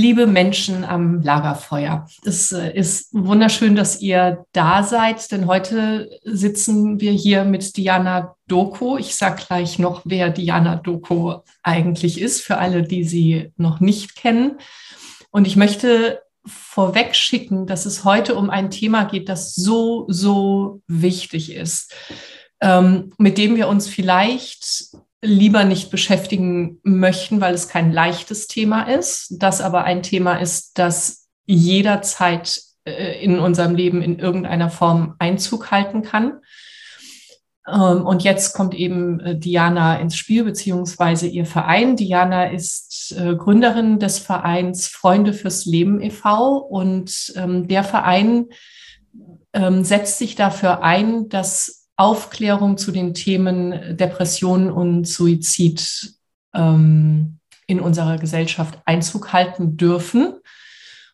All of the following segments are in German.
Liebe Menschen am Lagerfeuer, es äh, ist wunderschön, dass ihr da seid, denn heute sitzen wir hier mit Diana Doko. Ich sage gleich noch, wer Diana Doko eigentlich ist, für alle, die sie noch nicht kennen. Und ich möchte vorweg schicken, dass es heute um ein Thema geht, das so, so wichtig ist, ähm, mit dem wir uns vielleicht lieber nicht beschäftigen möchten, weil es kein leichtes Thema ist, das aber ein Thema ist, das jederzeit äh, in unserem Leben in irgendeiner Form Einzug halten kann. Ähm, und jetzt kommt eben äh, Diana ins Spiel, beziehungsweise ihr Verein. Diana ist äh, Gründerin des Vereins Freunde fürs Leben e.V. Und ähm, der Verein ähm, setzt sich dafür ein, dass Aufklärung zu den Themen Depression und Suizid in unserer Gesellschaft Einzug halten dürfen.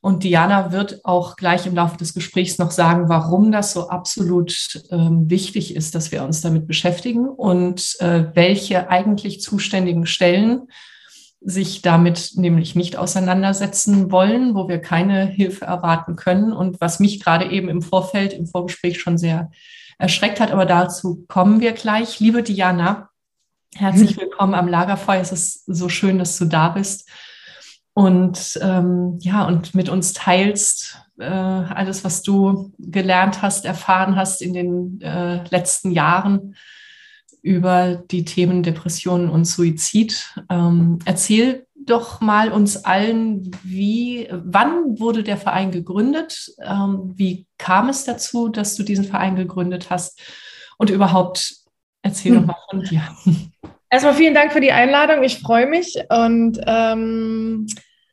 Und Diana wird auch gleich im Laufe des Gesprächs noch sagen, warum das so absolut ähm, wichtig ist, dass wir uns damit beschäftigen und äh, welche eigentlich zuständigen Stellen sich damit nämlich nicht auseinandersetzen wollen, wo wir keine Hilfe erwarten können und was mich gerade eben im Vorfeld, im Vorgespräch schon sehr erschreckt hat. Aber dazu kommen wir gleich. Liebe Diana, herzlich willkommen am Lagerfeuer. Es ist so schön, dass du da bist und ähm, ja, und mit uns teilst äh, alles, was du gelernt hast, erfahren hast in den äh, letzten Jahren über die Themen Depressionen und Suizid. Ähm, erzähl doch mal uns allen, wie, wann wurde der Verein gegründet? Ähm, wie kam es dazu, dass du diesen Verein gegründet hast? Und überhaupt, erzähl hm. doch mal von dir. Erstmal vielen Dank für die Einladung. Ich freue mich. Und ähm,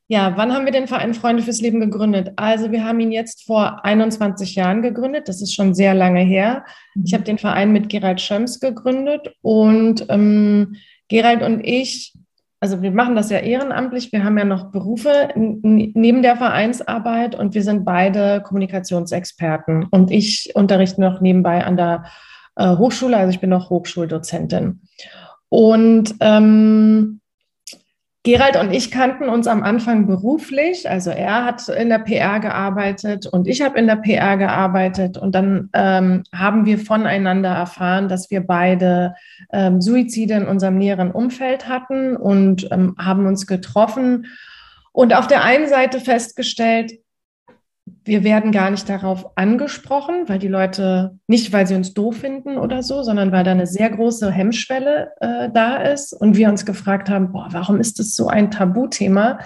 ja, wann haben wir den Verein Freunde fürs Leben gegründet? Also wir haben ihn jetzt vor 21 Jahren gegründet. Das ist schon sehr lange her. Ich mhm. habe den Verein mit Gerald Schöms gegründet und ähm, Gerald und ich, also wir machen das ja ehrenamtlich. Wir haben ja noch Berufe neben der Vereinsarbeit und wir sind beide Kommunikationsexperten. Und ich unterrichte noch nebenbei an der äh, Hochschule, also ich bin noch Hochschuldozentin. Und ähm, Gerald und ich kannten uns am Anfang beruflich. Also er hat in der PR gearbeitet und ich habe in der PR gearbeitet. Und dann ähm, haben wir voneinander erfahren, dass wir beide ähm, Suizide in unserem näheren Umfeld hatten und ähm, haben uns getroffen. Und auf der einen Seite festgestellt, wir werden gar nicht darauf angesprochen, weil die Leute, nicht weil sie uns doof finden oder so, sondern weil da eine sehr große Hemmschwelle äh, da ist und wir uns gefragt haben, boah, warum ist das so ein Tabuthema?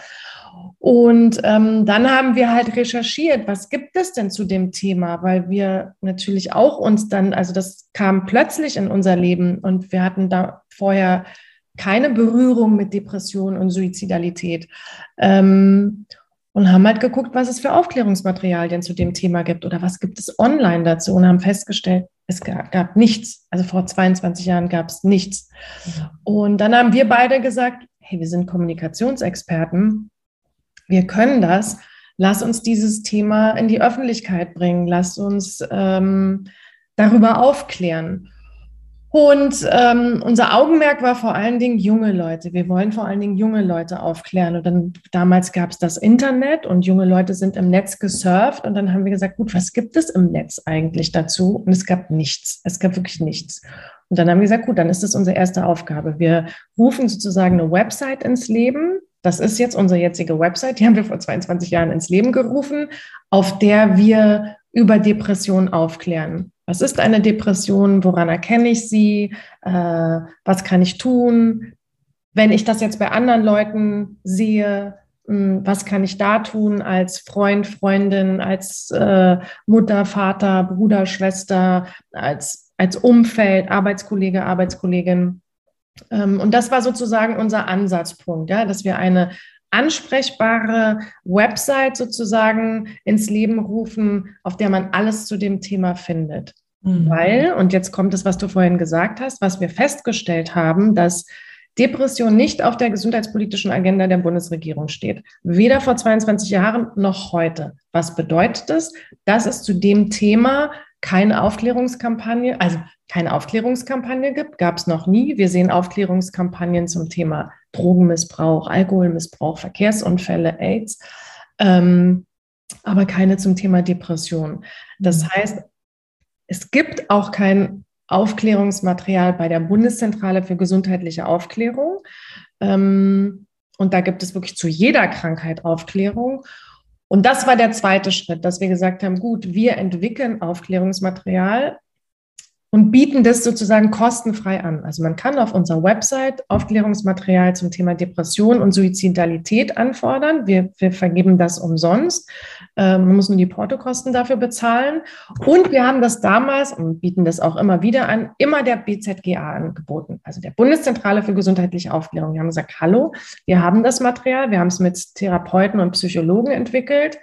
Und ähm, dann haben wir halt recherchiert, was gibt es denn zu dem Thema, weil wir natürlich auch uns dann, also das kam plötzlich in unser Leben und wir hatten da vorher keine Berührung mit Depression und Suizidalität. Ähm, und haben halt geguckt, was es für Aufklärungsmaterialien zu dem Thema gibt oder was gibt es online dazu und haben festgestellt, es gab, gab nichts. Also vor 22 Jahren gab es nichts. Und dann haben wir beide gesagt, hey, wir sind Kommunikationsexperten, wir können das. Lass uns dieses Thema in die Öffentlichkeit bringen. Lass uns ähm, darüber aufklären. Und ähm, unser Augenmerk war vor allen Dingen junge Leute. Wir wollen vor allen Dingen junge Leute aufklären. Und dann damals gab es das Internet und junge Leute sind im Netz gesurft. Und dann haben wir gesagt, gut, was gibt es im Netz eigentlich dazu? Und es gab nichts. Es gab wirklich nichts. Und dann haben wir gesagt, gut, dann ist das unsere erste Aufgabe. Wir rufen sozusagen eine Website ins Leben. Das ist jetzt unsere jetzige Website. Die haben wir vor 22 Jahren ins Leben gerufen, auf der wir über Depressionen aufklären. Was ist eine Depression? Woran erkenne ich sie? Äh, was kann ich tun? Wenn ich das jetzt bei anderen Leuten sehe, mh, hm, was kann ich da tun als Freund, Freundin, als äh, Mutter, Vater, Bruder, Schwester, als, als Umfeld, Arbeitskollege, Arbeitskollegin? Ähm, und das war sozusagen unser Ansatzpunkt, ja, dass wir eine ansprechbare Website sozusagen ins Leben rufen, auf der man alles zu dem Thema findet. Mhm. Weil, und jetzt kommt es, was du vorhin gesagt hast, was wir festgestellt haben, dass Depression nicht auf der gesundheitspolitischen Agenda der Bundesregierung steht. Weder vor 22 Jahren noch heute. Was bedeutet das? Dass es zu dem Thema keine Aufklärungskampagne, also keine Aufklärungskampagne gibt, gab es noch nie. Wir sehen Aufklärungskampagnen zum Thema Drogenmissbrauch, Alkoholmissbrauch, Verkehrsunfälle, AIDS, ähm, aber keine zum Thema Depression. Das mhm. heißt, es gibt auch kein Aufklärungsmaterial bei der Bundeszentrale für gesundheitliche Aufklärung. Ähm, und da gibt es wirklich zu jeder Krankheit Aufklärung. Und das war der zweite Schritt, dass wir gesagt haben, gut, wir entwickeln Aufklärungsmaterial und bieten das sozusagen kostenfrei an. Also man kann auf unserer Website Aufklärungsmaterial zum Thema Depression und Suizidalität anfordern. Wir, wir vergeben das umsonst. Ähm, man muss nur die Portokosten dafür bezahlen. Und wir haben das damals und bieten das auch immer wieder an, immer der BZGA angeboten, also der Bundeszentrale für gesundheitliche Aufklärung. Wir haben gesagt, hallo, wir haben das Material, wir haben es mit Therapeuten und Psychologen entwickelt.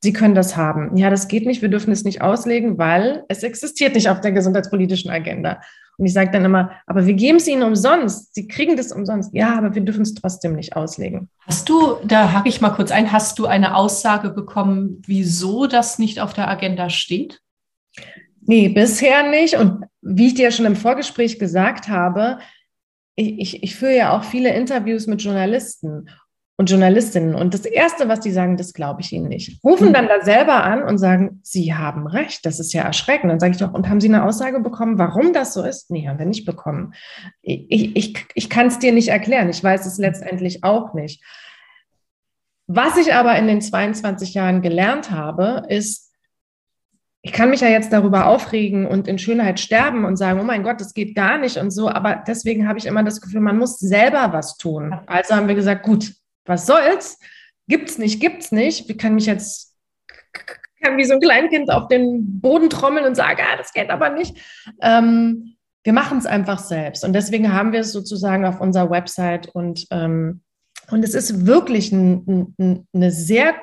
Sie können das haben. Ja, das geht nicht, wir dürfen es nicht auslegen, weil es existiert nicht auf der gesundheitspolitischen Agenda. Und ich sage dann immer, aber wir geben es Ihnen umsonst. Sie kriegen das umsonst. Ja, aber wir dürfen es trotzdem nicht auslegen. Hast du, da hake ich mal kurz ein, hast du eine Aussage bekommen, wieso das nicht auf der Agenda steht? Nee, bisher nicht. Und wie ich dir ja schon im Vorgespräch gesagt habe, ich, ich, ich führe ja auch viele Interviews mit Journalisten und Journalistinnen. Und das Erste, was die sagen, das glaube ich ihnen nicht. Rufen dann da selber an und sagen, sie haben recht, das ist ja erschreckend. Dann sage ich doch, und haben Sie eine Aussage bekommen, warum das so ist? Nee, haben wir nicht bekommen. Ich, ich, ich kann es dir nicht erklären. Ich weiß es letztendlich auch nicht. Was ich aber in den 22 Jahren gelernt habe, ist, ich kann mich ja jetzt darüber aufregen und in Schönheit sterben und sagen, oh mein Gott, das geht gar nicht und so, aber deswegen habe ich immer das Gefühl, man muss selber was tun. Also haben wir gesagt, gut, was soll's? Gibt's nicht, gibt's nicht. Ich kann mich jetzt kann wie so ein Kleinkind auf den Boden trommeln und sagen, ah, das geht aber nicht. Ähm, wir machen es einfach selbst. Und deswegen haben wir es sozusagen auf unserer Website und, ähm, und es ist wirklich ein, ein, eine sehr,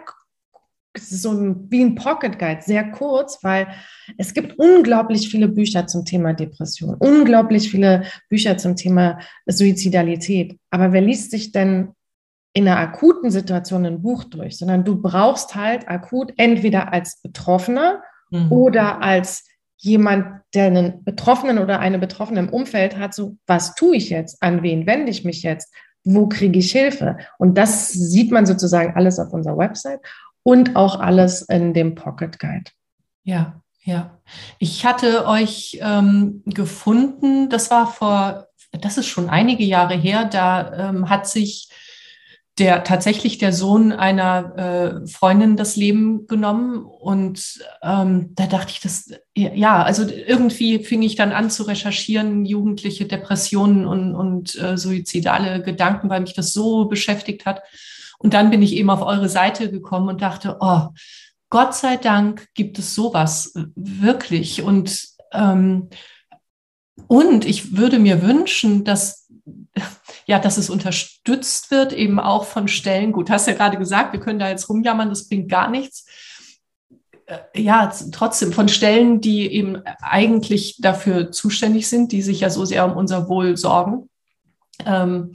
es ist so ein, wie ein Pocket Guide, sehr kurz, weil es gibt unglaublich viele Bücher zum Thema Depression, unglaublich viele Bücher zum Thema Suizidalität. Aber wer liest sich denn in einer akuten Situation ein Buch durch, sondern du brauchst halt akut entweder als Betroffener mhm. oder als jemand, der einen Betroffenen oder eine Betroffene im Umfeld hat, so, was tue ich jetzt? An wen wende ich mich jetzt? Wo kriege ich Hilfe? Und das sieht man sozusagen alles auf unserer Website und auch alles in dem Pocket Guide. Ja, ja. Ich hatte euch ähm, gefunden, das war vor, das ist schon einige Jahre her, da ähm, hat sich der tatsächlich der Sohn einer äh, Freundin das Leben genommen. Und ähm, da dachte ich, das, ja, also irgendwie fing ich dann an zu recherchieren, jugendliche Depressionen und, und äh, suizidale Gedanken, weil mich das so beschäftigt hat. Und dann bin ich eben auf eure Seite gekommen und dachte, oh, Gott sei Dank gibt es sowas wirklich. Und, ähm, und ich würde mir wünschen, dass ja, dass es unterstützt wird, eben auch von Stellen. Gut, hast ja gerade gesagt, wir können da jetzt rumjammern, das bringt gar nichts. Äh, ja, trotzdem von Stellen, die eben eigentlich dafür zuständig sind, die sich ja so sehr um unser Wohl sorgen. Ähm,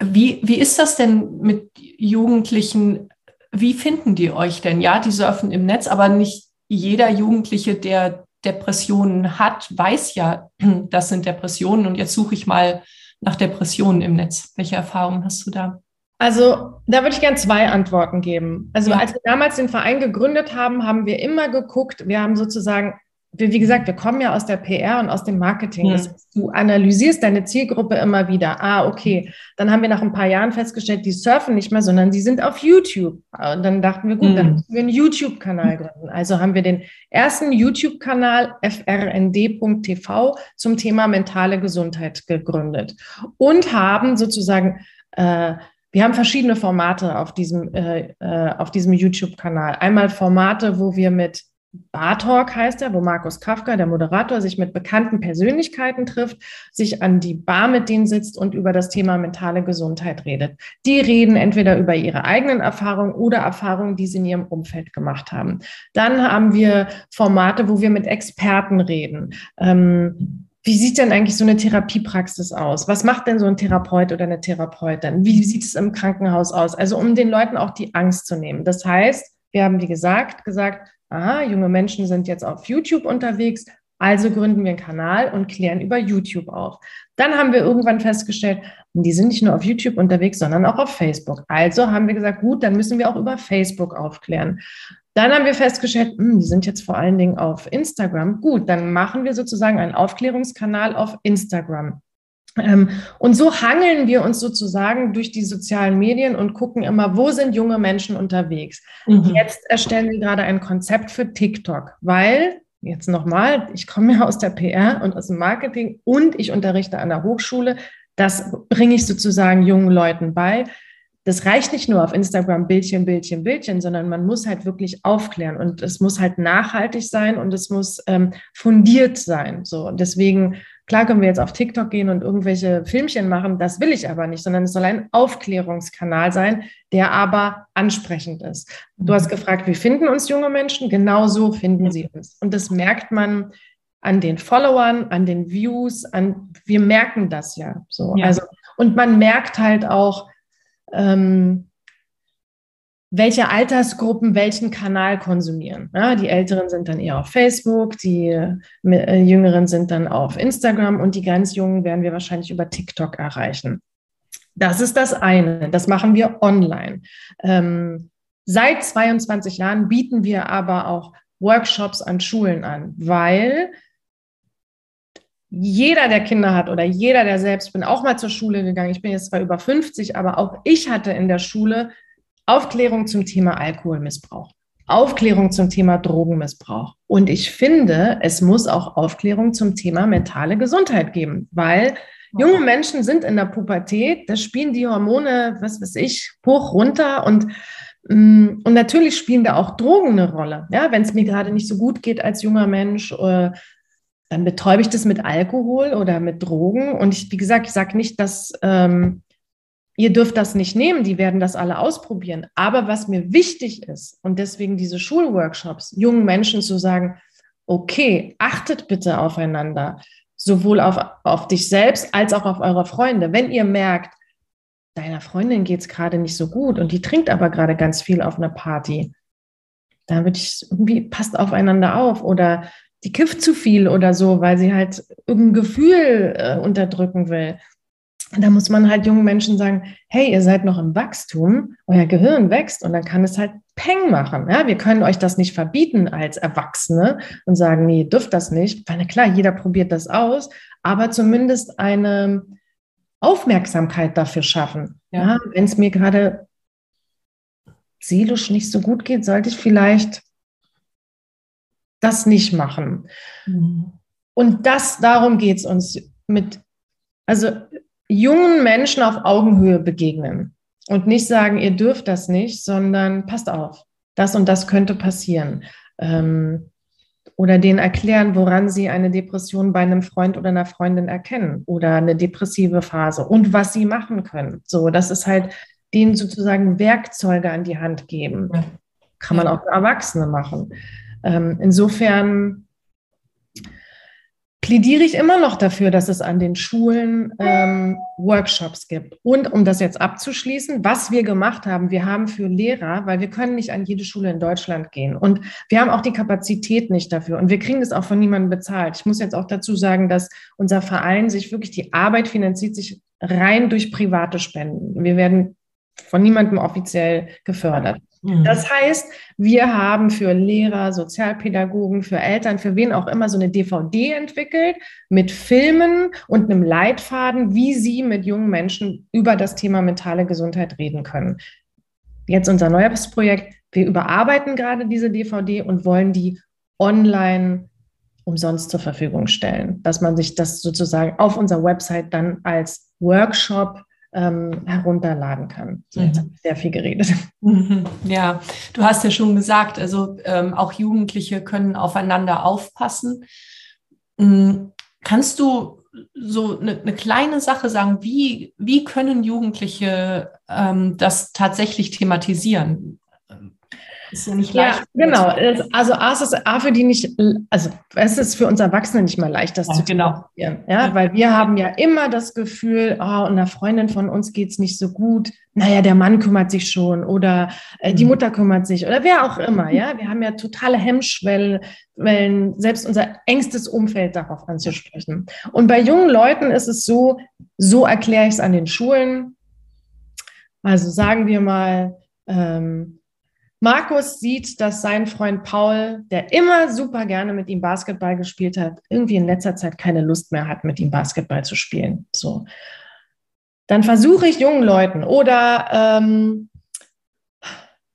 wie, wie ist das denn mit Jugendlichen? Wie finden die euch denn? Ja, die surfen im Netz, aber nicht jeder Jugendliche, der Depressionen hat, weiß ja, das sind Depressionen und jetzt suche ich mal nach Depressionen im Netz. Welche Erfahrungen hast du da? Also da würde ich gerne zwei Antworten geben. Also ja. als wir damals den Verein gegründet haben, haben wir immer geguckt, wir haben sozusagen wie gesagt, wir kommen ja aus der PR und aus dem Marketing. Mhm. Das du analysierst deine Zielgruppe immer wieder. Ah, okay. Dann haben wir nach ein paar Jahren festgestellt, die surfen nicht mehr, sondern die sind auf YouTube. Und dann dachten wir, gut, mhm. dann müssen wir einen YouTube-Kanal gründen. Also haben wir den ersten YouTube-Kanal frnd.tv zum Thema mentale Gesundheit gegründet und haben sozusagen äh, wir haben verschiedene Formate auf diesem, äh, äh, auf diesem YouTube-Kanal. Einmal Formate, wo wir mit Bar Talk heißt er, wo Markus Kafka, der Moderator, sich mit bekannten Persönlichkeiten trifft, sich an die Bar mit denen sitzt und über das Thema mentale Gesundheit redet. Die reden entweder über ihre eigenen Erfahrungen oder Erfahrungen, die sie in ihrem Umfeld gemacht haben. Dann haben wir Formate, wo wir mit Experten reden. Ähm, wie sieht denn eigentlich so eine Therapiepraxis aus? Was macht denn so ein Therapeut oder eine Therapeutin? Wie sieht es im Krankenhaus aus? Also um den Leuten auch die Angst zu nehmen. Das heißt, wir haben, wie gesagt, gesagt, aha, junge Menschen sind jetzt auf YouTube unterwegs, also gründen wir einen Kanal und klären über YouTube auf. Dann haben wir irgendwann festgestellt, die sind nicht nur auf YouTube unterwegs, sondern auch auf Facebook. Also haben wir gesagt, gut, dann müssen wir auch über Facebook aufklären. Dann haben wir festgestellt, mh, hm, die sind jetzt vor allen Dingen auf Instagram. Gut, dann machen wir sozusagen einen Aufklärungskanal auf Instagram. Ähm, und so hangeln wir uns sozusagen durch die sozialen Medien und gucken immer, wo sind junge Menschen unterwegs. Mhm. Jetzt erstellen wir gerade ein Konzept für TikTok, weil, jetzt nochmal, ich komme ja aus der PR und aus dem Marketing und ich unterrichte an der Hochschule. Das bringe ich sozusagen jungen Leuten bei. Das reicht nicht nur auf Instagram Bildchen, Bildchen, Bildchen, sondern man muss halt wirklich aufklären und es muss halt nachhaltig sein und es muss ähm, fundiert sein. So, und deswegen Klar können wir jetzt auf TikTok gehen und irgendwelche Filmchen machen, das will ich aber nicht, sondern es soll ein Aufklärungskanal sein, der aber ansprechend ist. Du hast mhm. gefragt, wie finden uns junge Menschen? Genau so finden sie uns. Und das merkt man an den Followern, an den Views, an, wir merken das ja so. Ja. Also, und man merkt halt auch, ähm, welche Altersgruppen welchen Kanal konsumieren. Ja, die Älteren sind dann eher auf Facebook, die äh, Jüngeren sind dann auf Instagram und die ganz Jungen werden wir wahrscheinlich über TikTok erreichen. Das ist das eine. Das machen wir online. Ähm, seit 22 Jahren bieten wir aber auch Workshops an Schulen an, weil jeder, der Kinder hat oder jeder, der selbst bin, auch mal zur Schule gegangen. Ich bin jetzt zwar über 50, aber auch ich hatte in der Schule Aufklärung zum Thema Alkoholmissbrauch, Aufklärung zum Thema Drogenmissbrauch. Und ich finde, es muss auch Aufklärung zum Thema mentale Gesundheit geben, weil junge Menschen sind in der Pubertät, da spielen die Hormone, was weiß ich, hoch runter und mm, und natürlich spielen da auch Drogen eine Rolle. Ja, wenn es mir gerade nicht so gut geht als junger Mensch, äh, dann betäube ich das mit Alkohol oder mit Drogen. Und ich, wie gesagt, ich sage nicht, dass ähm, ihr dürft das nicht nehmen, die werden das alle ausprobieren. Aber was mir wichtig ist, und deswegen diese Schulworkshops, jungen Menschen zu sagen, okay, achtet bitte aufeinander, sowohl auf, auf dich selbst als auch auf eure Freunde. Wenn ihr merkt, deiner Freundin geht es gerade nicht so gut und die trinkt aber gerade ganz viel auf einer Party, dann würde ich irgendwie, passt aufeinander auf oder die kifft zu viel oder so, weil sie halt irgendein Gefühl äh, unterdrücken will da muss man halt jungen Menschen sagen, hey, ihr seid noch im Wachstum, euer Gehirn wächst und dann kann es halt Peng machen. Ja, wir können euch das nicht verbieten als Erwachsene und sagen, nee, ihr dürft das nicht. Weil na klar, jeder probiert das aus, aber zumindest eine Aufmerksamkeit dafür schaffen. Ja. ja Wenn es mir gerade seelisch nicht so gut geht, sollte ich vielleicht das nicht machen. Mhm. Und das, darum geht es uns mit, also jungen Menschen auf Augenhöhe begegnen und nicht sagen, ihr dürft das nicht, sondern passt auf, das und das könnte passieren. Ähm, oder denen erklären, woran sie eine Depression bei einem Freund oder einer Freundin erkennen oder eine depressive Phase und was sie machen können. So, das ist halt denen sozusagen Werkzeuge an die Hand geben. Kann man auch für Erwachsene machen. Ähm, insofern plädiere ich immer noch dafür, dass es an den Schulen ähm, Workshops gibt. Und um das jetzt abzuschließen, was wir gemacht haben, wir haben für Lehrer, weil wir können nicht an jede Schule in Deutschland gehen und wir haben auch die Kapazität nicht dafür und wir kriegen das auch von niemandem bezahlt. Ich muss jetzt auch dazu sagen, dass unser Verein sich wirklich die Arbeit finanziert sich rein durch private Spenden. Wir werden von niemandem offiziell gefördert. Das heißt, wir haben für Lehrer, Sozialpädagogen, für Eltern, für wen auch immer so eine DVD entwickelt mit Filmen und einem Leitfaden, wie sie mit jungen Menschen über das Thema mentale Gesundheit reden können. Jetzt unser neues Projekt. Wir überarbeiten gerade diese DVD und wollen die online umsonst zur Verfügung stellen, dass man sich das sozusagen auf unserer Website dann als Workshop ähm, herunterladen kann. So, jetzt mhm. habe ich sehr viel geredet. Mhm. Ja, du hast ja schon gesagt, also ähm, auch Jugendliche können aufeinander aufpassen. Mhm. Kannst du so eine, eine, kleine Sache sagen, wie, wie können Jugendliche ähm, das tatsächlich thematisieren? Ist ja nicht leicht. Ja, genau. Also A ist A für die nicht, also es ist für uns Erwachsene nicht mal leicht, das ja, zu genau. Ja, ja, weil wir haben ja immer das Gefühl, oh, einer Freundin von uns geht es nicht so gut. Naja, der Mann kümmert sich schon oder äh, die mhm. Mutter kümmert sich oder wer auch immer. Ja, wir haben ja totale Hemmschwellen, selbst unser engstes Umfeld darauf anzusprechen. Und bei jungen Leuten ist es so, so erkläre ich es an den Schulen. Also sagen wir mal, ähm, Markus sieht, dass sein Freund Paul, der immer super gerne mit ihm Basketball gespielt hat, irgendwie in letzter Zeit keine Lust mehr hat, mit ihm Basketball zu spielen. So. Dann versuche ich jungen Leuten oder ähm,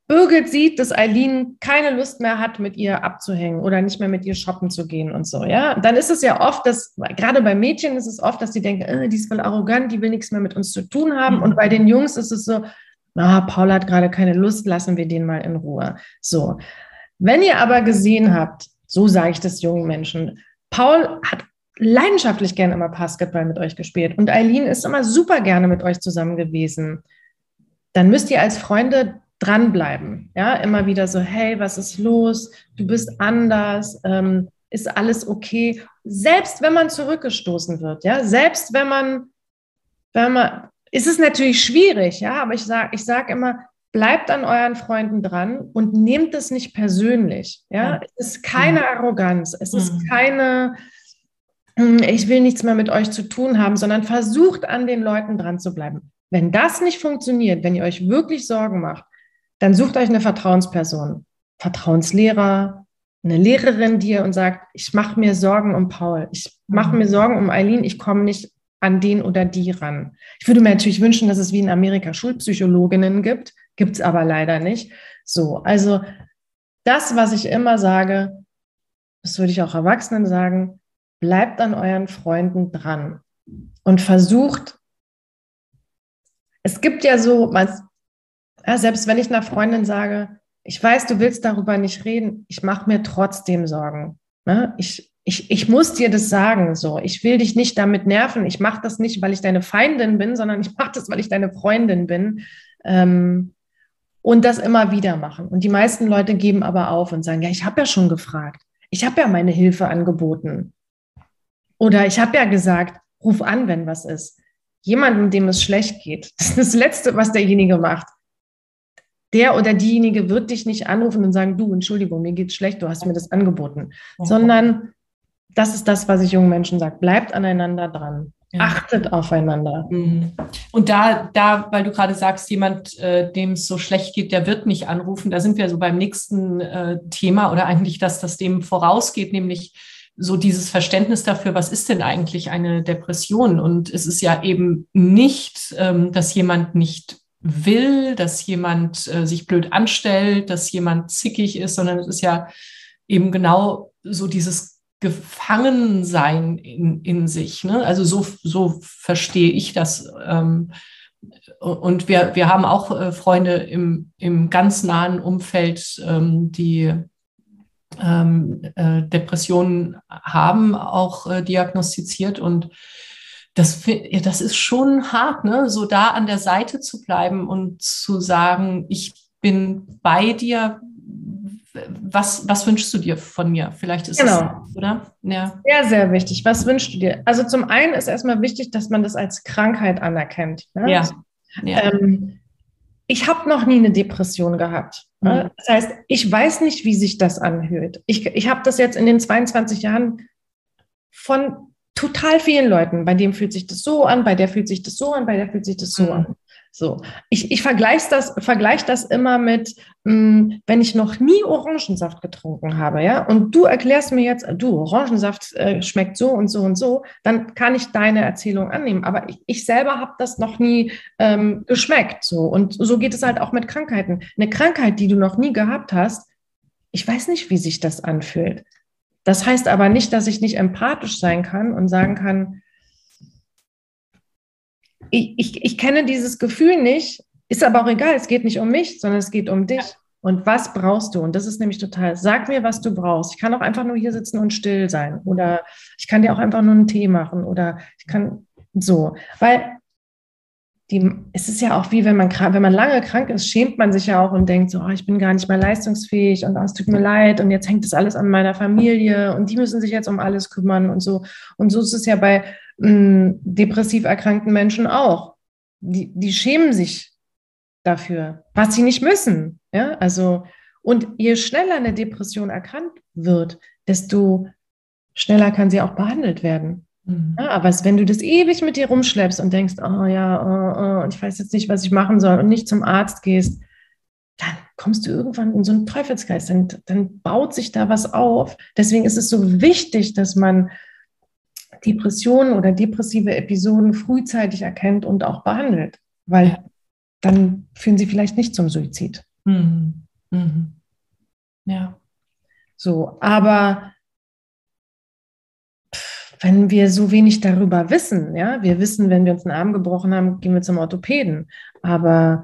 Birgit sieht, dass Eileen keine Lust mehr hat, mit ihr abzuhängen oder nicht mehr mit ihr shoppen zu gehen und so, ja. Dann ist es ja oft, dass, gerade bei Mädchen ist es oft, dass die denken, äh, die ist voll arrogant, die will nichts mehr mit uns zu tun haben. Und bei den Jungs ist es so, ah, Paul hat gerade keine Lust, lassen wir den mal in Ruhe. So. Wenn ihr aber gesehen habt, so sage ich das jungen Menschen, Paul hat leidenschaftlich gerne immer Basketball mit euch gespielt und Eileen ist immer super gerne mit euch zusammen gewesen, dann müsst ihr als Freunde dranbleiben. Ja, immer wieder so, hey, was ist los? Du bist anders. Ähm, ist alles okay? Selbst wenn man zurückgestoßen wird, ja, selbst wenn man, wenn man, ist es natürlich schwierig, ja, aber ich sage ich sag immer, bleibt an euren Freunden dran und nehmt es nicht persönlich. Ja, ja. es ist keine ja. Arroganz, es mhm. ist keine, hm, ich will nichts mehr mit euch zu tun haben, sondern versucht an den Leuten dran zu bleiben. Wenn das nicht funktioniert, wenn ihr euch wirklich Sorgen macht, dann sucht euch eine Vertrauensperson, Vertrauenslehrer, eine Lehrerin, die ihr und sagt, ich mache mir Sorgen um Paul, ich mache mhm. mir Sorgen um Eileen, ich komme nicht an den oder die ran. Ich würde mir natürlich wünschen, dass es wie in Amerika Schulpsychologinnen gibt, gibt es aber leider nicht. So, also das, was ich immer sage, das würde ich auch Erwachsenen sagen, bleibt an euren Freunden dran und versucht, es gibt ja so, ja, selbst wenn ich einer Freundin sage, ich weiß, du willst darüber nicht reden, ich mache mir trotzdem Sorgen. Ne? Ich, ich, ich muss dir das sagen, so. Ich will dich nicht damit nerven. Ich mache das nicht, weil ich deine Feindin bin, sondern ich mache das, weil ich deine Freundin bin. Ähm, und das immer wieder machen. Und die meisten Leute geben aber auf und sagen, ja, ich habe ja schon gefragt. Ich habe ja meine Hilfe angeboten. Oder ich habe ja gesagt, ruf an, wenn was ist. Jemandem, dem es schlecht geht. Das ist das Letzte, was derjenige macht. Der oder diejenige wird dich nicht anrufen und sagen, du, Entschuldigung, mir geht's schlecht, du hast mir das angeboten. Sondern das ist das, was ich jungen Menschen sage. Bleibt aneinander dran. Ja. Achtet aufeinander. Mhm. Und da, da, weil du gerade sagst, jemand, äh, dem es so schlecht geht, der wird nicht anrufen. Da sind wir so beim nächsten äh, Thema oder eigentlich, dass das dem vorausgeht, nämlich so dieses Verständnis dafür, was ist denn eigentlich eine Depression? Und es ist ja eben nicht, ähm, dass jemand nicht will, dass jemand äh, sich blöd anstellt, dass jemand zickig ist, sondern es ist ja eben genau so dieses Gefangensein in, in sich. Ne? Also so, so verstehe ich das. Ähm, und wir, wir haben auch äh, Freunde im, im ganz nahen Umfeld, ähm, die ähm, äh, Depressionen haben, auch äh, diagnostiziert. Und das, das ist schon hart, ne? so da an der Seite zu bleiben und zu sagen, ich bin bei dir. Was, was wünschst du dir von mir? Vielleicht ist genau. es, oder? Ja. Sehr, sehr wichtig. Was wünschst du dir? Also zum einen ist erstmal wichtig, dass man das als Krankheit anerkennt. Ne? Ja. ja. Ähm, ich habe noch nie eine Depression gehabt. Mhm. Das heißt, ich weiß nicht, wie sich das anhört. Ich, ich habe das jetzt in den 22 Jahren von total vielen Leuten. Bei dem fühlt sich das so an, bei der fühlt sich das so an, bei der fühlt sich das so mhm. an. So, ich, ich vergleiche das, vergleich das immer mit, mh, hm, wenn ich noch nie Orangensaft getrunken habe, ja, und du erklärst mir jetzt, du, Orangensaft äh, schmeckt so und so und so, dann kann ich deine Erzählung annehmen. Aber ich, ich selber habe das noch nie ähm, geschmeckt. So. Und so geht es halt auch mit Krankheiten. Eine Krankheit, die du noch nie gehabt hast, ich weiß nicht, wie sich das anfühlt. Das heißt aber nicht, dass ich nicht empathisch sein kann und sagen kann, ich, ich, ich kenne dieses Gefühl nicht, ist aber auch egal, es geht nicht um mich, sondern es geht um dich. Und was brauchst du? Und das ist nämlich total, sag mir, was du brauchst. Ich kann auch einfach nur hier sitzen und still sein. Oder ich kann dir auch einfach nur einen Tee machen. Oder ich kann so. Weil die, es ist ja auch wie, wenn man, wenn man lange krank ist, schämt man sich ja auch und denkt so, oh, ich bin gar nicht mehr leistungsfähig und oh, es tut mir leid und jetzt hängt das alles an meiner Familie und die müssen sich jetzt um alles kümmern und so. Und so ist es ja bei depressiv erkrankten Menschen auch. Die, die schämen sich dafür, was sie nicht müssen. Ja, also, und je schneller eine Depression erkannt wird, desto schneller kann sie auch behandelt werden. Mhm. Ja, aber wenn du das ewig mit dir rumschleppst und denkst, oh ja, oh, oh, und ich weiß jetzt nicht, was ich machen soll und nicht zum Arzt gehst, dann kommst du irgendwann in so einen Teufelsgeist, dann, dann baut sich da was auf. Deswegen ist es so wichtig, dass man Depressionen oder depressive Episoden frühzeitig erkennt und auch behandelt, weil ja. dann führen sie vielleicht nicht zum Suizid. Mhm. Mhm. Ja. So, aber wenn wir so wenig darüber wissen, ja, wir wissen, wenn wir uns einen Arm gebrochen haben, gehen wir zum Orthopäden, aber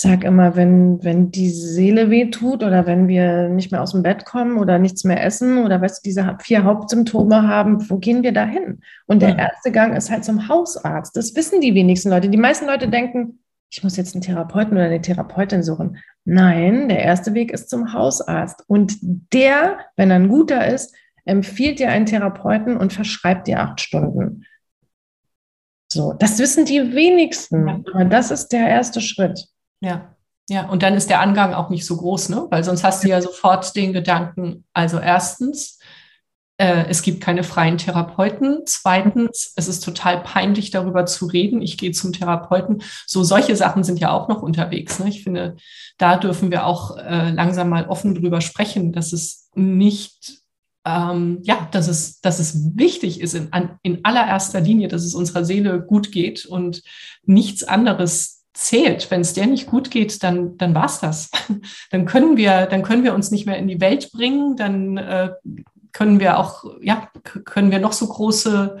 sag immer, wenn, wenn die Seele wehtut oder wenn wir nicht mehr aus dem Bett kommen oder nichts mehr essen oder weißt du, diese vier Hauptsymptome haben, wo gehen wir da hin? Und der erste Gang ist halt zum Hausarzt. Das wissen die wenigsten Leute. Die meisten Leute denken, ich muss jetzt einen Therapeuten oder eine Therapeutin suchen. Nein, der erste Weg ist zum Hausarzt. Und der, wenn er ein guter ist, empfiehlt dir einen Therapeuten und verschreibt dir acht Stunden. So, das wissen die wenigsten. Aber das ist der erste Schritt. Ja. Ja, und dann ist der Angang auch nicht so groß, ne? Weil sonst hast du ja sofort den Gedanken, also erstens, äh, es gibt keine freien Therapeuten. Zweitens, es ist total peinlich, darüber zu reden. Ich gehe zum Therapeuten. So solche Sachen sind ja auch noch unterwegs. Ne? Ich finde, da dürfen wir auch äh, langsam mal offen drüber sprechen, dass es nicht, ähm, ja, dass es, dass es wichtig ist in, an, in allererster Linie, dass es unserer Seele gut geht und nichts anderes zählt. Wenn es der nicht gut geht, dann, dann war es das. Dann können wir, dann können wir uns nicht mehr in die Welt bringen, dann äh, können wir auch, ja, können wir noch so große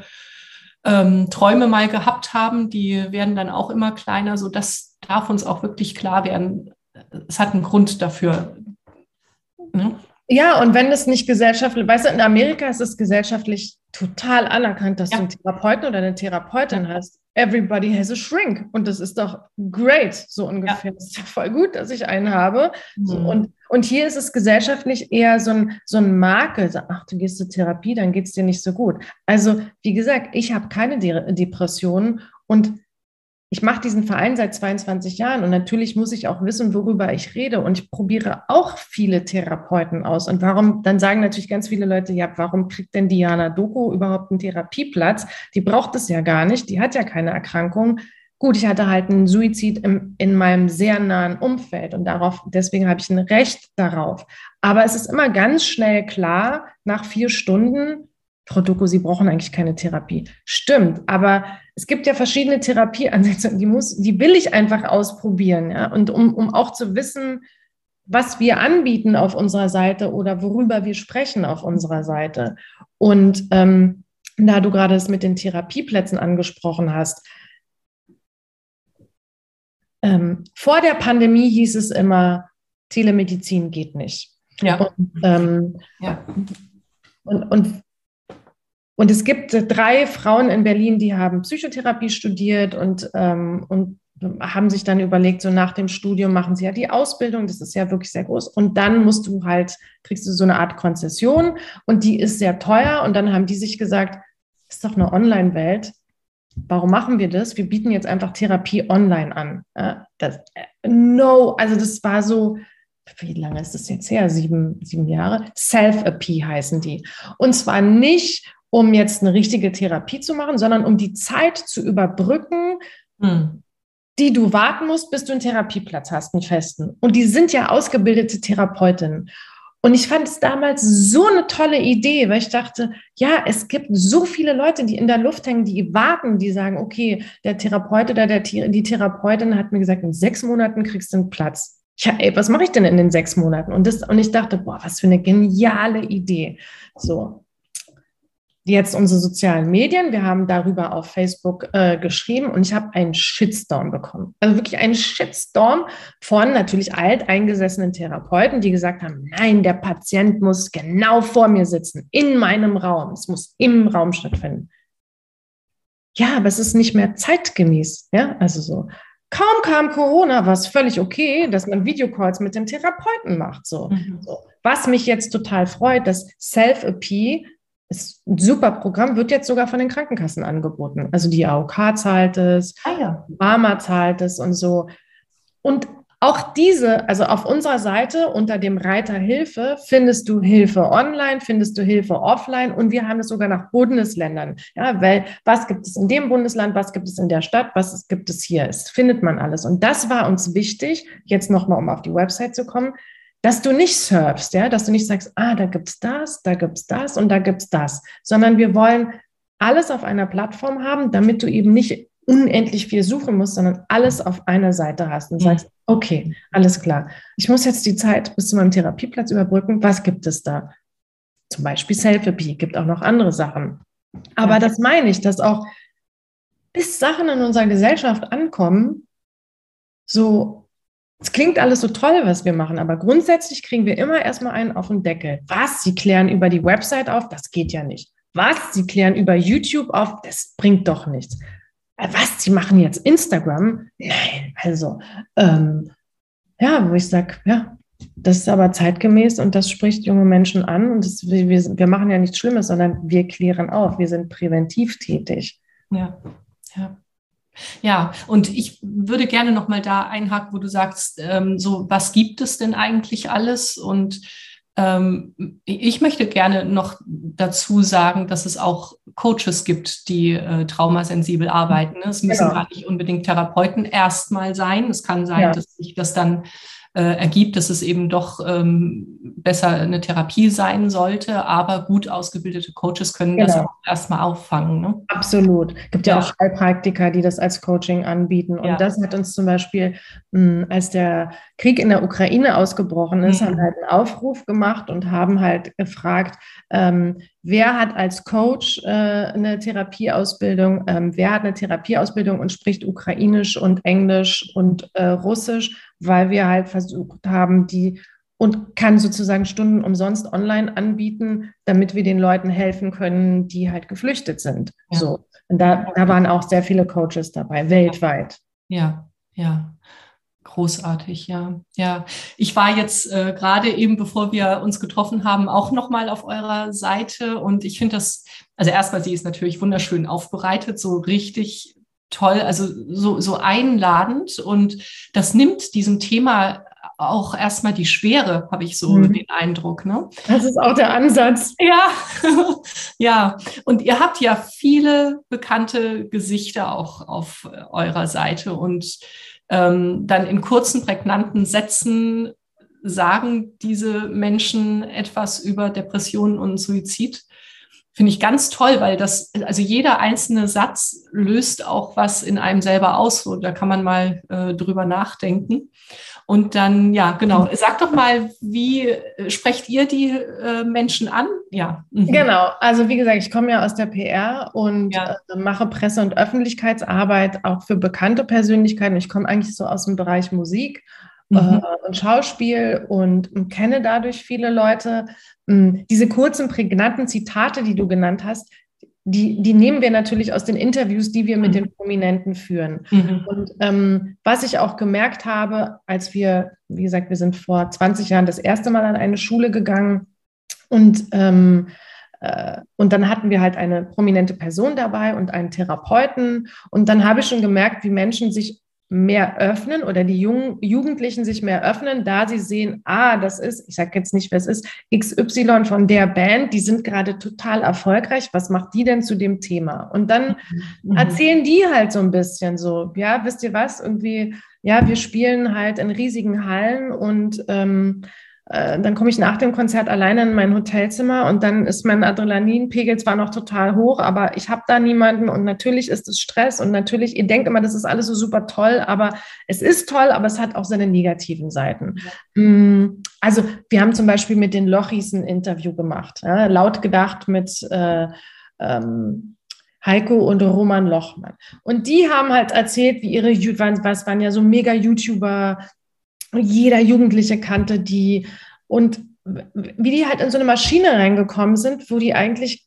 ähm, Träume mal gehabt haben, die werden dann auch immer kleiner, so das darf uns auch wirklich klar werden. Es hat einen Grund dafür. Ne? Ja, und wenn es nicht gesellschaftlich, weißt du, in Amerika ist es gesellschaftlich total anerkannt, dass ja. du einen Therapeuten oder eine Therapeutin hast. Everybody has a shrink. Und das ist doch great, so ungefähr. Ja. Das ist ja voll gut, dass ich einen habe. Mhm. So, und, und hier ist es gesellschaftlich eher so ein, so ein Makel. Ach, du gehst zur Therapie, dann geht es dir nicht so gut. Also, wie gesagt, ich habe keine De Depressionen und ich mache diesen Verein seit 22 Jahren und natürlich muss ich auch wissen, worüber ich rede. Und ich probiere auch viele Therapeuten aus. Und warum, dann sagen natürlich ganz viele Leute, ja, warum kriegt denn Diana Doku überhaupt einen Therapieplatz? Die braucht es ja gar nicht, die hat ja keine Erkrankung. Gut, ich hatte halt einen Suizid im, in meinem sehr nahen Umfeld und darauf, deswegen habe ich ein Recht darauf. Aber es ist immer ganz schnell klar, nach vier Stunden, Frau Doku, Sie brauchen eigentlich keine Therapie. Stimmt, aber es gibt ja verschiedene Therapieansätze, die muss, die will ich einfach ausprobieren, ja. Und um, um auch zu wissen, was wir anbieten auf unserer Seite oder worüber wir sprechen auf unserer Seite. Und ähm, da du gerade es mit den Therapieplätzen angesprochen hast, ähm, vor der Pandemie hieß es immer, Telemedizin geht nicht. Ja. Und, ähm, ja. und, und, und es gibt drei Frauen in Berlin, die haben Psychotherapie studiert und, ähm, und haben sich dann überlegt, so nach dem Studium machen sie ja die Ausbildung, das ist ja wirklich sehr groß. Und dann musst du halt, kriegst du so eine Art Konzession und die ist sehr teuer. Und dann haben die sich gesagt, ist doch eine Online-Welt. Warum machen wir das? Wir bieten jetzt einfach Therapie online an. Das, no, also das war so, wie lange ist das jetzt her? Sieben, sieben Jahre? Self-AP heißen die. Und zwar nicht, um jetzt eine richtige Therapie zu machen, sondern um die Zeit zu überbrücken, hm die du warten musst, bis du einen Therapieplatz hast, einen festen. Und die sind ja ausgebildete Therapeutinnen. Und ich fand es damals so eine tolle Idee, weil ich dachte, ja, es gibt so viele Leute, die in der Luft hängen, die warten, die sagen, okay, der Therapeut oder der, die Therapeutin hat mir gesagt, in sechs Monaten kriegst du einen Platz. Ja, ey, was mache ich denn in den sechs Monaten? Und, das, und ich dachte, boah, was für eine geniale Idee. So jetzt unsere sozialen Medien. Wir haben darüber auf Facebook äh, geschrieben und ich habe einen Shitstorm bekommen. Also wirklich einen Shitstorm von natürlich alteingesessenen Therapeuten, die gesagt haben, nein, der Patient muss genau vor mir sitzen, in meinem Raum. Es muss im Raum stattfinden. Ja, aber es ist nicht mehr zeitgemäß. Ja, also so. Kaum kam Corona, war es völlig okay, dass man Videocalls mit dem Therapeuten macht. So. Mhm. so. Was mich jetzt total freut, dass Self-AP ist ein super Programm, wird jetzt sogar von den Krankenkassen angeboten. Also die AOK zahlt es, ah, ja. Pharma zahlt es und so. Und auch diese, also auf unserer Seite unter dem Reiter Hilfe findest du Hilfe online, findest du Hilfe offline und wir haben es sogar nach Bundesländern. Ja, weil was gibt es in dem Bundesland, was gibt es in der Stadt, was gibt es hier? Es findet man alles. Und das war uns wichtig, jetzt nochmal, um auf die Website zu kommen, dass du nicht surfst, ja, dass du nicht sagst, ah, da gibt's das, da gibt's das und da gibt's das, sondern wir wollen alles auf einer Plattform haben, damit du eben nicht unendlich viel suchen musst, sondern alles auf einer Seite hast und sagst, okay, alles klar. Ich muss jetzt die Zeit bis zu meinem Therapieplatz überbrücken. Was gibt es da? Zum Beispiel Selfie, gibt auch noch andere Sachen. Aber das meine ich, dass auch bis Sachen in unserer Gesellschaft ankommen, so es klingt alles so toll, was wir machen, aber grundsätzlich kriegen wir immer erstmal einen auf den Deckel. Was? Sie klären über die Website auf? Das geht ja nicht. Was? Sie klären über YouTube auf? Das bringt doch nichts. Äh, was? Sie machen jetzt Instagram? Nein, also, ähm, ja, wo ich sage, ja, das ist aber zeitgemäß und das spricht junge Menschen an und das, wir, wir machen ja nichts Schlimmes, sondern wir klären auf, wir sind präventiv tätig. Ja, ja. Ja, und ich würde gerne noch mal da einhaken, wo du sagst, ähm, so was gibt es denn eigentlich alles? Und ähm, ich möchte gerne noch dazu sagen, dass es auch Coaches gibt, die äh, traumasensibel arbeiten. Es müssen genau. gar nicht unbedingt Therapeuten erstmal sein. Es kann sein, ja. dass sich das dann äh, ergibt, dass es eben doch ähm, besser eine Therapie sein sollte, aber gut ausgebildete Coaches können genau. das auch erstmal auffangen. Ne? Absolut. Es gibt ja. ja. auch Heilpraktiker, die das als Coaching anbieten. Und ja. das hat uns zum Beispiel, mh, hm, als der Krieg in der Ukraine ausgebrochen ist, mhm. haben halt einen Aufruf gemacht und haben halt gefragt, ähm, wer hat als Coach äh, eine Therapieausbildung, ähm, wer hat eine Therapieausbildung und spricht Ukrainisch und Englisch und äh, Russisch, weil wir halt versucht haben, die und kann sozusagen Stunden umsonst online anbieten, damit wir den Leuten helfen können, die halt geflüchtet sind. Ja. So. Und da, da waren auch sehr viele Coaches dabei, weltweit. Ja, ja. Großartig, ja. Ja, ich war jetzt äh, gerade eben, bevor wir uns getroffen haben, auch nochmal auf eurer Seite und ich finde das, also erstmal, sie ist natürlich wunderschön aufbereitet, so richtig toll, also so, so einladend und das nimmt diesem Thema auch erstmal die Schwere, habe ich so mhm. den Eindruck. Ne? Das ist auch der Ansatz. Ja, ja. Und ihr habt ja viele bekannte Gesichter auch auf eurer Seite und ähm, dann in kurzen, prägnanten Sätzen sagen diese Menschen etwas über Depressionen und Suizid. Finde ich ganz toll, weil das, also jeder einzelne Satz löst auch was in einem selber aus. So, da kann man mal äh, drüber nachdenken. Und dann, ja, genau. Sag doch mal, wie äh, sprecht ihr die äh, Menschen an? Ja. Mhm. Genau. Also, wie gesagt, ich komme ja aus der PR und ja. äh, mache Presse- und Öffentlichkeitsarbeit auch für bekannte Persönlichkeiten. Ich komme eigentlich so aus dem Bereich Musik mhm. äh, und Schauspiel und, und, kenne dadurch viele Leute. Ähm, diese kurzen, prägnanten Zitate, die du genannt hast, die, die nehmen wir natürlich aus den Interviews, die wir mit mhm. den Prominenten führen. Mhm. Und ähm, was ich auch gemerkt habe, als wir, wie gesagt, wir sind vor 20 Jahren das erste Mal an eine Schule gegangen und ähm, äh, und dann hatten wir halt eine prominente Person dabei und einen Therapeuten. Und dann habe ich schon gemerkt, wie Menschen sich mehr öffnen oder die Jungen, Jugendlichen sich mehr öffnen, da sie sehen, ah, das ist, ich sage jetzt nicht, wer es ist, XY von der Band, die sind gerade total erfolgreich, was macht die denn zu dem Thema? Und dann mhm. erzählen die halt so ein bisschen so, ja, wisst ihr was, irgendwie, ja, wir spielen halt in riesigen Hallen und ähm, äh, dann komme ich nach dem Konzert alleine in mein Hotelzimmer und dann ist mein Adrenalinpegel zwar noch total hoch, aber ich habe da niemanden und natürlich ist es Stress und natürlich, ihr denkt immer, das ist alles so super toll, aber es ist toll, aber es hat auch seine negativen Seiten. Ja. Mm, also wir haben zum Beispiel mit den Lochis ein Interview gemacht, ja, laut gedacht mit äh, ähm, Heiko und Roman Lochmann. Und die haben halt erzählt, wie ihre, was waren ja so mega YouTuber, jeder Jugendliche kannte die und wie die halt in so eine Maschine reingekommen sind, wo die eigentlich,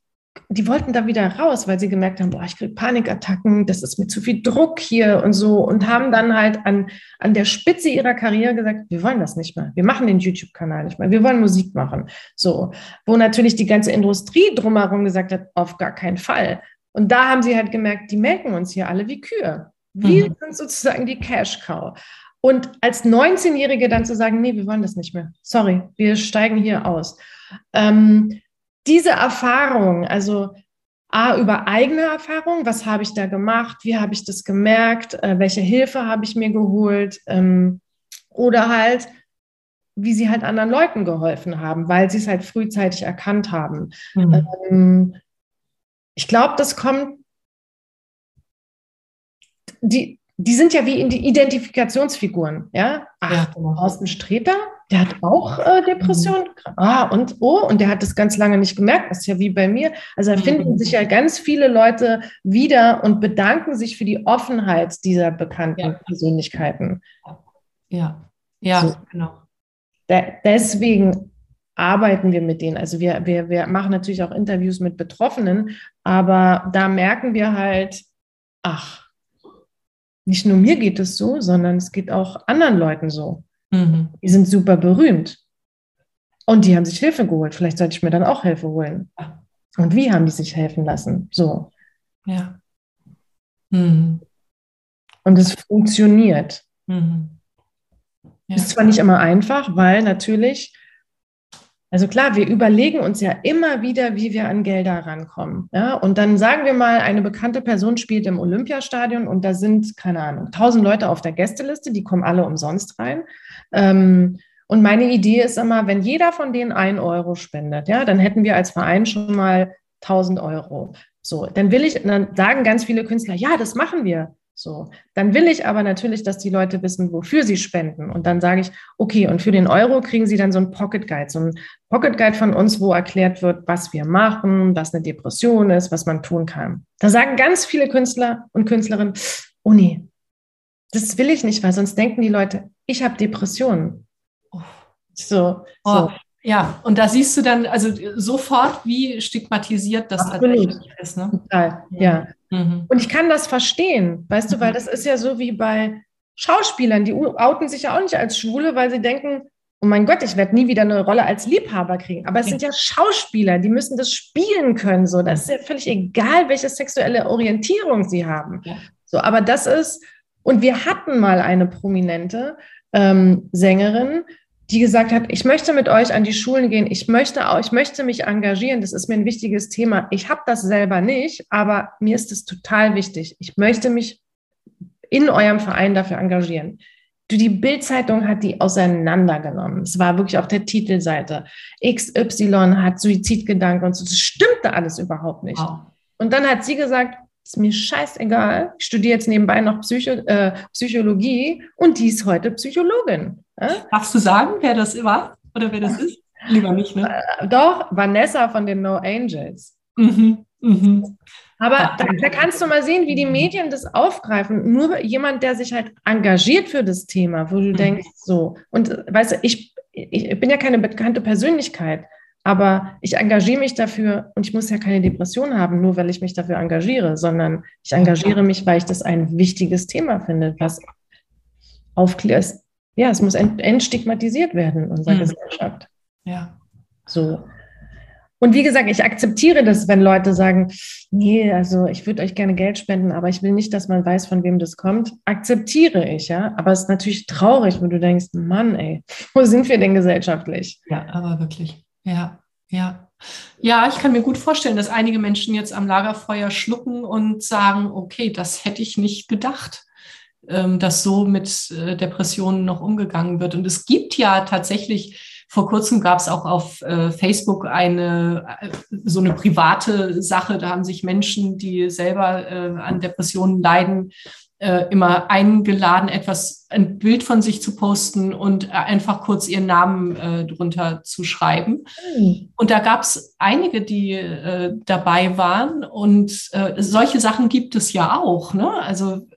die wollten da wieder raus, weil sie gemerkt haben, boah, ich kriege Panikattacken, das ist mir zu viel Druck hier und so und haben dann halt an, an der Spitze ihrer Karriere gesagt, wir wollen das nicht mehr, wir machen den YouTube-Kanal nicht mehr, wir wollen Musik machen. So, wo natürlich die ganze Industrie drumherum gesagt hat, auf gar keinen Fall. Und da haben sie halt gemerkt, die melken uns hier alle wie Kühe. Wir mhm. sind sozusagen die Cash-Cow. Und als 19-Jährige dann zu sagen, nee, wir wollen das nicht mehr. Sorry, wir steigen hier aus. Ähm, diese Erfahrung, also A, über eigene Erfahrung, was habe ich da gemacht, wie habe ich das gemerkt, äh, welche Hilfe habe ich mir geholt ähm, oder halt, wie sie halt anderen Leuten geholfen haben, weil sie es halt frühzeitig erkannt haben. Mhm. Ähm, ich glaube, das kommt, die, die sind ja wie Identifikationsfiguren, ja. Ach, ja, genau. Thorsten Sträter, der hat auch äh, Depressionen. Mhm. Ah, und oh, und der hat das ganz lange nicht gemerkt. Das ist ja wie bei mir. Also da mhm. finden sich ja ganz viele Leute wieder und bedanken sich für die Offenheit dieser bekannten ja. Persönlichkeiten. Ja, ja, so. genau. Da, deswegen arbeiten wir mit denen. Also wir, wir, wir machen natürlich auch Interviews mit Betroffenen, aber da merken wir halt, ach, nicht nur mir geht es so, sondern es geht auch anderen Leuten so. Mhm. Die sind super berühmt. Und die haben sich Hilfe geholt. Vielleicht sollte ich mir dann auch Hilfe holen. Und wie haben die sich helfen lassen? So. Ja. Mhm. Und es funktioniert. Mhm. Ja. Ist zwar nicht immer einfach, weil natürlich also klar, wir überlegen uns ja immer wieder, wie wir an Gelder rankommen. Ja? Und dann sagen wir mal, eine bekannte Person spielt im Olympiastadion und da sind, keine Ahnung, tausend Leute auf der Gästeliste, die kommen alle umsonst rein. Ähm, und meine Idee ist immer, wenn jeder von denen ein Euro spendet, ja, dann hätten wir als Verein schon mal 1000 Euro. So, dann will ich, dann sagen ganz viele Künstler, ja, das machen wir. So, dann will ich aber natürlich, dass die Leute wissen, wofür sie spenden. Und dann sage ich, okay, und für den Euro kriegen sie dann so ein Pocket Guide, so ein Pocket Guide von uns, wo erklärt wird, was wir machen, was eine Depression ist, was man tun kann. Da sagen ganz viele Künstler und Künstlerinnen, oh nee, das will ich nicht, weil sonst denken die Leute, ich habe Depressionen. So, oh, so. Ja, und da siehst du dann also sofort, wie stigmatisiert das Absolut. tatsächlich ist. Ne? Total, ja. Mhm. Und ich kann das verstehen, weißt du, weil mhm. das ist ja so wie bei Schauspielern, die outen sich ja auch nicht als Schwule, weil sie denken, oh mein Gott, ich werde nie wieder eine Rolle als Liebhaber kriegen. Aber es sind ja Schauspieler, die müssen das spielen können. So, das ist ja völlig egal, welche sexuelle Orientierung sie haben. So, aber das ist, und wir hatten mal eine prominente ähm, Sängerin, die gesagt hat, ich möchte mit euch an die Schulen gehen, ich möchte auch, ich möchte mich engagieren, das ist mir ein wichtiges Thema. Ich habe das selber nicht, aber mir ist es total wichtig. Ich möchte mich in eurem Verein dafür engagieren. Die Bildzeitung hat die auseinandergenommen. Es war wirklich auf der Titelseite. XY hat Suizidgedanken und so. Das stimmte alles überhaupt nicht. Wow. Und dann hat sie gesagt, ist mir scheißegal. Ich studiere jetzt nebenbei noch Psycho, äh, Psychologie und die ist heute Psychologin. Ja? Darfst du sagen, wer das war oder wer das ist? Lieber nicht, ne? Äh, doch, Vanessa von den No Angels. Mhm, mhm. Aber da, da, kannst du mal sehen, wie die Medien das aufgreifen. Nur jemand, der sich halt engagiert für das Thema, wo du mhm. denkst, so. Und weißt du, ich, ich bin ja keine bekannte Persönlichkeit, aber ich engagiere mich dafür und ich muss ja keine Depression haben, nur weil ich mich dafür engagiere, sondern ich engagiere mich, weil ich das ein wichtiges Thema finde, was aufklärt. Ja, es muss entstigmatisiert werden in unserer mhm. Gesellschaft. Ja. So. Und wie gesagt, ich akzeptiere das, wenn Leute sagen, nee, also ich würde euch gerne Geld spenden, aber ich will nicht, dass man weiß, von wem das kommt. Akzeptiere ich, ja. Aber es ist natürlich traurig, wenn du denkst, Mann, ey, wo sind wir denn gesellschaftlich? Ja, aber wirklich. Ja, ja. Ja, ich kann mir gut vorstellen, dass einige Menschen jetzt am Lagerfeuer schlucken und sagen, okay, das hätte ich nicht gedacht, dass so mit äh, Depressionen noch umgegangen wird. Und es gibt ja tatsächlich vor kurzem gab es auch auf äh, Facebook eine äh, so eine private Sache. Da haben sich Menschen, die selber an Depressionen leiden, äh, immer eingeladen, etwas, ein Bild von sich zu posten und äh, einfach kurz ihren Namen äh, drunter zu schreiben. Mhm. Und da gab es einige, die äh, dabei waren. Und äh, solche Sachen gibt es ja auch. Ne? Also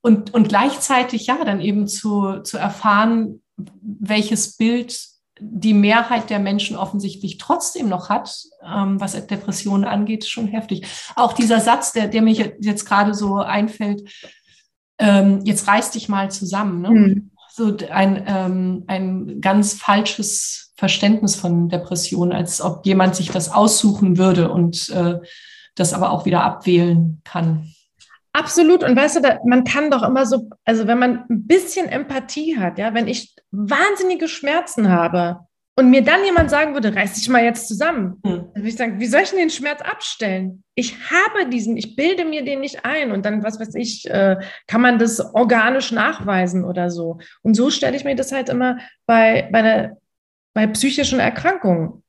und, und gleichzeitig ja dann eben zu, zu erfahren, welches Bild die Mehrheit der Menschen offensichtlich trotzdem noch hat, ähm, was Depressionen angeht, schon heftig. Auch dieser Satz, der, der mir jetzt gerade so einfällt, ähm, jetzt reiß dich mal zusammen. Ne? Mhm. So ein, ähm, ein ganz falsches Verständnis von Depressionen, als ob jemand sich das aussuchen würde und äh, das aber auch wieder abwählen kann. Absolut. Und weißt du, da, man kann doch immer so, also wenn man ein bisschen Empathie hat, ja, wenn ich wahnsinnige Schmerzen habe und mir dann jemand sagen würde, reiß dich mal jetzt zusammen, hm. dann würde ich sagen, wie soll ich denn den Schmerz abstellen? Ich habe diesen, ich bilde mir den nicht ein und dann, was weiß ich, äh, kann man das organisch nachweisen oder so. Und so stelle ich mir das halt immer bei, bei, der, bei psychischen Erkrankungen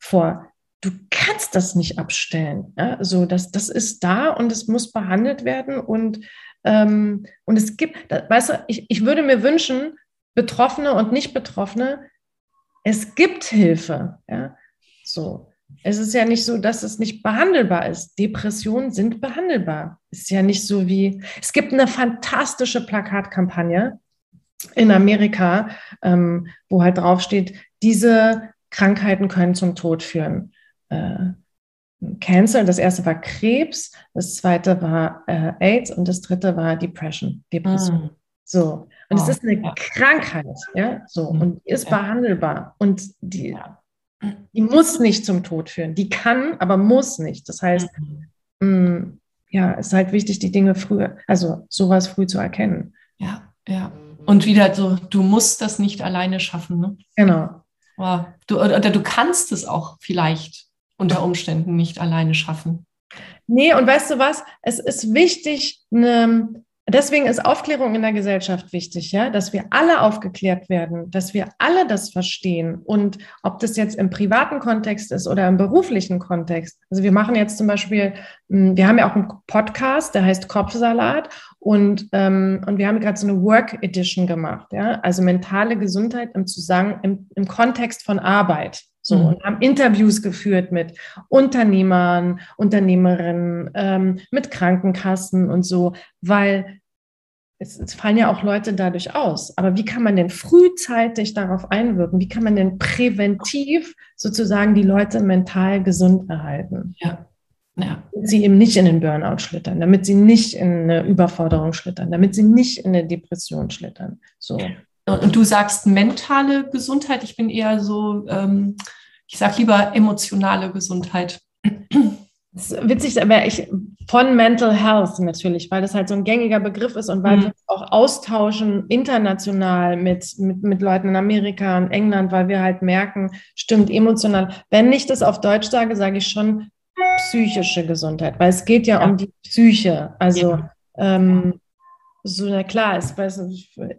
vor du kannst das nicht abstellen. Ja? So, das, das ist da und es muss behandelt werden. Und, ähm, und es gibt, weißt du, ich, ich würde mir wünschen, Betroffene und Nicht-Betroffene, es gibt Hilfe. Ja? So. Es ist ja nicht so, dass es nicht behandelbar ist. Depressionen sind behandelbar. Ist ja nicht so wie, es gibt eine fantastische Plakatkampagne in Amerika, ähm, wo halt draufsteht, diese Krankheiten können zum Tod führen äh, Cancer. Das erste war Krebs, das zweite war äh, AIDS und das dritte war Depression, Depression. Mm. So. Und oh, es ist eine ja. Krankheit, ja, so. Mm. Und die ist ja. behandelbar. Und die, die muss nicht zum Tod führen. Die kann, aber muss nicht. Das heißt, mm. mh, ja, es ist halt wichtig, die Dinge früher, also sowas früh zu erkennen. Ja, ja. Und wieder so, du musst das nicht alleine schaffen, ne? Genau. Wow. Du, oder, oder du kannst es auch vielleicht unter Umständen nicht alleine schaffen. Nee, und weißt du was? Es ist wichtig, eine, deswegen ist Aufklärung in der Gesellschaft wichtig, ja, dass wir alle aufgeklärt werden, dass wir alle das verstehen. Und ob das jetzt im privaten Kontext ist oder im beruflichen Kontext. Also wir machen jetzt zum Beispiel, hm, wir haben ja auch einen Podcast, der heißt Kopfsalat. Und, ähm, und wir haben gerade so eine Work Edition gemacht, ja, also mentale Gesundheit im Zusammen, im, im Kontext von Arbeit. So, mhm. und haben Interviews geführt mit Unternehmern, Unternehmerinnen, ähm, mit Krankenkassen und so, weil es, es, fallen ja auch Leute dadurch aus. Aber wie kann man denn frühzeitig darauf einwirken? Wie kann man denn präventiv sozusagen die Leute mental gesund erhalten? Ja. Ja. Damit sie eben nicht in den Burnout schlittern, damit sie nicht in eine Überforderung schlittern, damit sie nicht in eine Depression schlittern. So. Und du sagst mentale Gesundheit. Ich bin eher so, ähm, ich sage lieber emotionale Gesundheit. Das ist witzig, aber ich von Mental Health natürlich, weil das halt so ein gängiger Begriff ist und weil mhm. wir auch austauschen international mit, mit, mit Leuten in Amerika und England, weil wir halt merken, stimmt, emotional. Wenn ich das auf Deutsch sage, sage ich schon psychische Gesundheit, weil es geht ja, ja. um die Psyche. Also ja. ähm, so, na klar, es,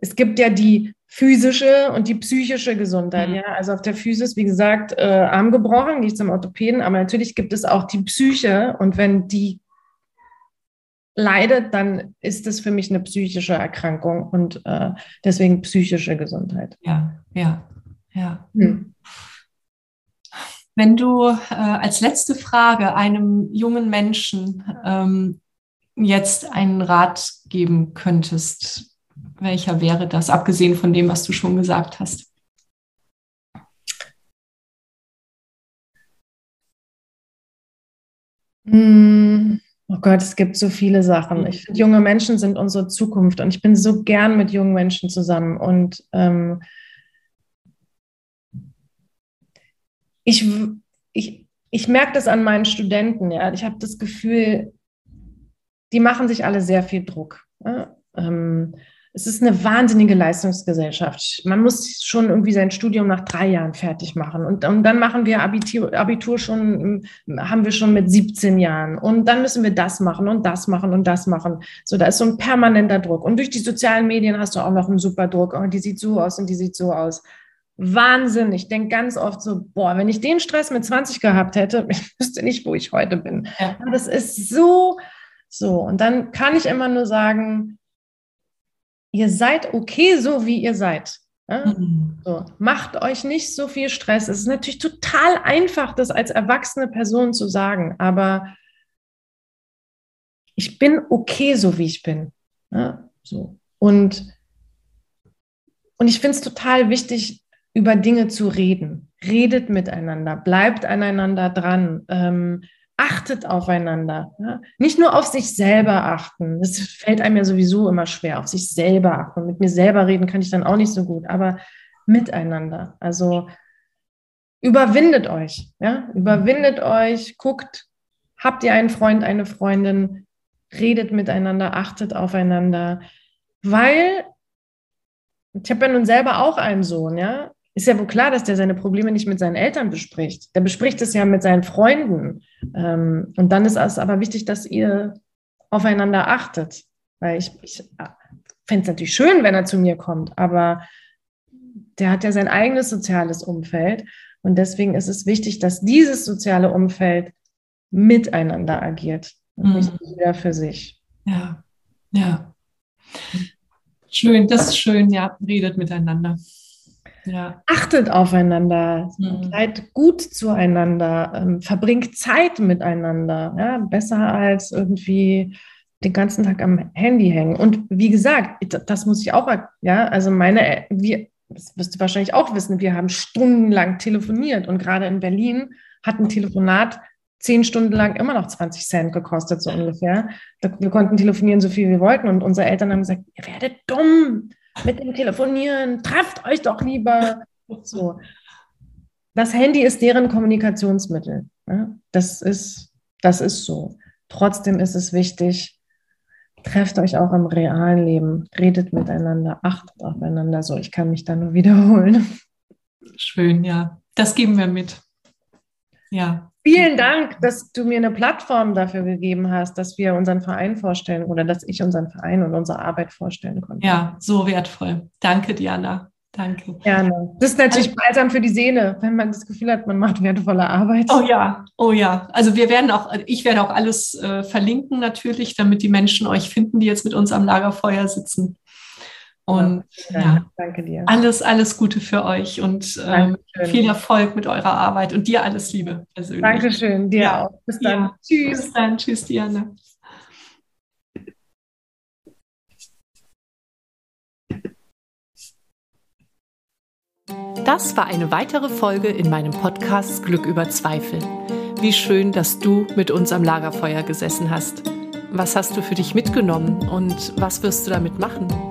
es gibt ja die physische und die psychische Gesundheit. Mhm. Ja, also auf der Physis, wie gesagt, äh, Arm gebrochen, nicht zum Orthopäden, aber natürlich gibt es auch die Psyche und wenn die leidet, dann ist es für mich eine psychische Erkrankung und äh, deswegen psychische Gesundheit. Ja, ja, ja. Hm. Wenn du äh, als letzte Frage einem jungen Menschen ähm, jetzt einen Rat geben könntest, welcher wäre das, abgesehen von dem, was du schon gesagt hast? Hm, oh Gott, es gibt so viele Sachen. Ich finde, junge Menschen sind unsere Zukunft und ich bin so gern mit jungen Menschen zusammen. Und ähm, ich, ich, ich merke das an meinen Studenten, ja. Ich habe das Gefühl, die machen sich alle sehr viel Druck. Ja? Ähm, es ist eine wahnsinnige Leistungsgesellschaft. Man muss schon irgendwie sein Studium nach drei Jahren fertig machen. Und, und dann machen wir Abitur, Abitur schon, haben wir schon mit 17 Jahren. Und dann müssen wir das machen und das machen und das machen. So, da ist so ein permanenter Druck. Und durch die sozialen Medien hast du auch noch einen super Druck. Oh, die sieht so aus und die sieht so aus. Wahnsinn. Ich denke ganz oft so, boah, wenn ich den Stress mit 20 gehabt hätte, ich wüsste nicht, wo ich heute bin. Ja. Das ist so, so. Und dann kann ich immer nur sagen, ihr seid okay so, wie ihr seid. Ja? Mhm. So, macht euch nicht so viel Stress. Es ist natürlich total einfach, das als erwachsene Person zu sagen, aber ich bin okay so, wie ich bin. Ja? So. Und, und ich finde es total wichtig, über Dinge zu reden. Redet miteinander, bleibt aneinander dran. Ähm, achtet aufeinander. Ja? Nicht nur auf sich selber achten. Das fällt einem ja sowieso immer schwer, auf sich selber achten. Mit mir selber reden kann ich dann auch nicht so gut, aber miteinander. Also überwindet euch. Ja? Überwindet euch, guckt, habt ihr einen Freund, eine Freundin, redet miteinander, achtet aufeinander. Weil ich habe ja nun selber auch einen Sohn, ja ist ja wohl klar, dass der seine Probleme nicht mit seinen Eltern bespricht. Der bespricht es ja mit seinen Freunden. Ähm, und dann ist es aber wichtig, dass ihr aufeinander achtet. Weil ich, ich äh, fände es natürlich schön, wenn er zu mir kommt, aber der hat ja sein eigenes soziales Umfeld. Und deswegen ist es wichtig, dass dieses soziale Umfeld miteinander agiert und mhm. nicht jeder für sich. Ja, ja. Schön, das ist schön, ja, redet miteinander. Ja. Achtet aufeinander, mhm. seid gut zueinander, ähm, verbringt Zeit miteinander. Ja? Besser als irgendwie den ganzen Tag am Handy hängen. Und wie gesagt, das muss ich auch, ja, also meine, wir, das wirst du wahrscheinlich auch wissen, wir haben stundenlang telefoniert und gerade in Berlin hat ein Telefonat zehn Stunden lang immer noch 20 Cent gekostet, so ungefähr. Wir konnten telefonieren, so viel wir wollten und unsere Eltern haben gesagt, ihr werdet dumm, mit dem Telefonieren, trefft euch doch lieber. So. Das Handy ist deren Kommunikationsmittel. Das ist, das ist so. Trotzdem ist es wichtig, trefft euch auch im realen Leben, redet miteinander, achtet aufeinander. So, ich kann mich da nur wiederholen. Schön, ja. Das geben wir mit. Ja. Vielen Dank, dass du mir eine Plattform dafür gegeben hast, dass wir unseren Verein vorstellen oder dass ich unseren Verein und unsere Arbeit vorstellen konnte. Ja, so wertvoll. Danke, Diana. Danke. Gerne. Das ist natürlich balsam für die Seele, wenn man das Gefühl hat, man macht wertvolle Arbeit. Oh ja, oh ja. Also wir werden auch, ich werde auch alles äh, verlinken natürlich, damit die Menschen euch finden, die jetzt mit uns am Lagerfeuer sitzen. Und ja, ja, danke dir. Alles, alles Gute für euch und ähm, viel Erfolg mit eurer Arbeit und dir alles Liebe persönlich. Dankeschön, dir ja. auch. Bis dann. Ja. Tschüss. Bis dann. Tschüss, Diana. Das war eine weitere Folge in meinem Podcast Glück über Zweifel. Wie schön, dass du mit uns am Lagerfeuer gesessen hast. Was hast du für dich mitgenommen und was wirst du damit machen?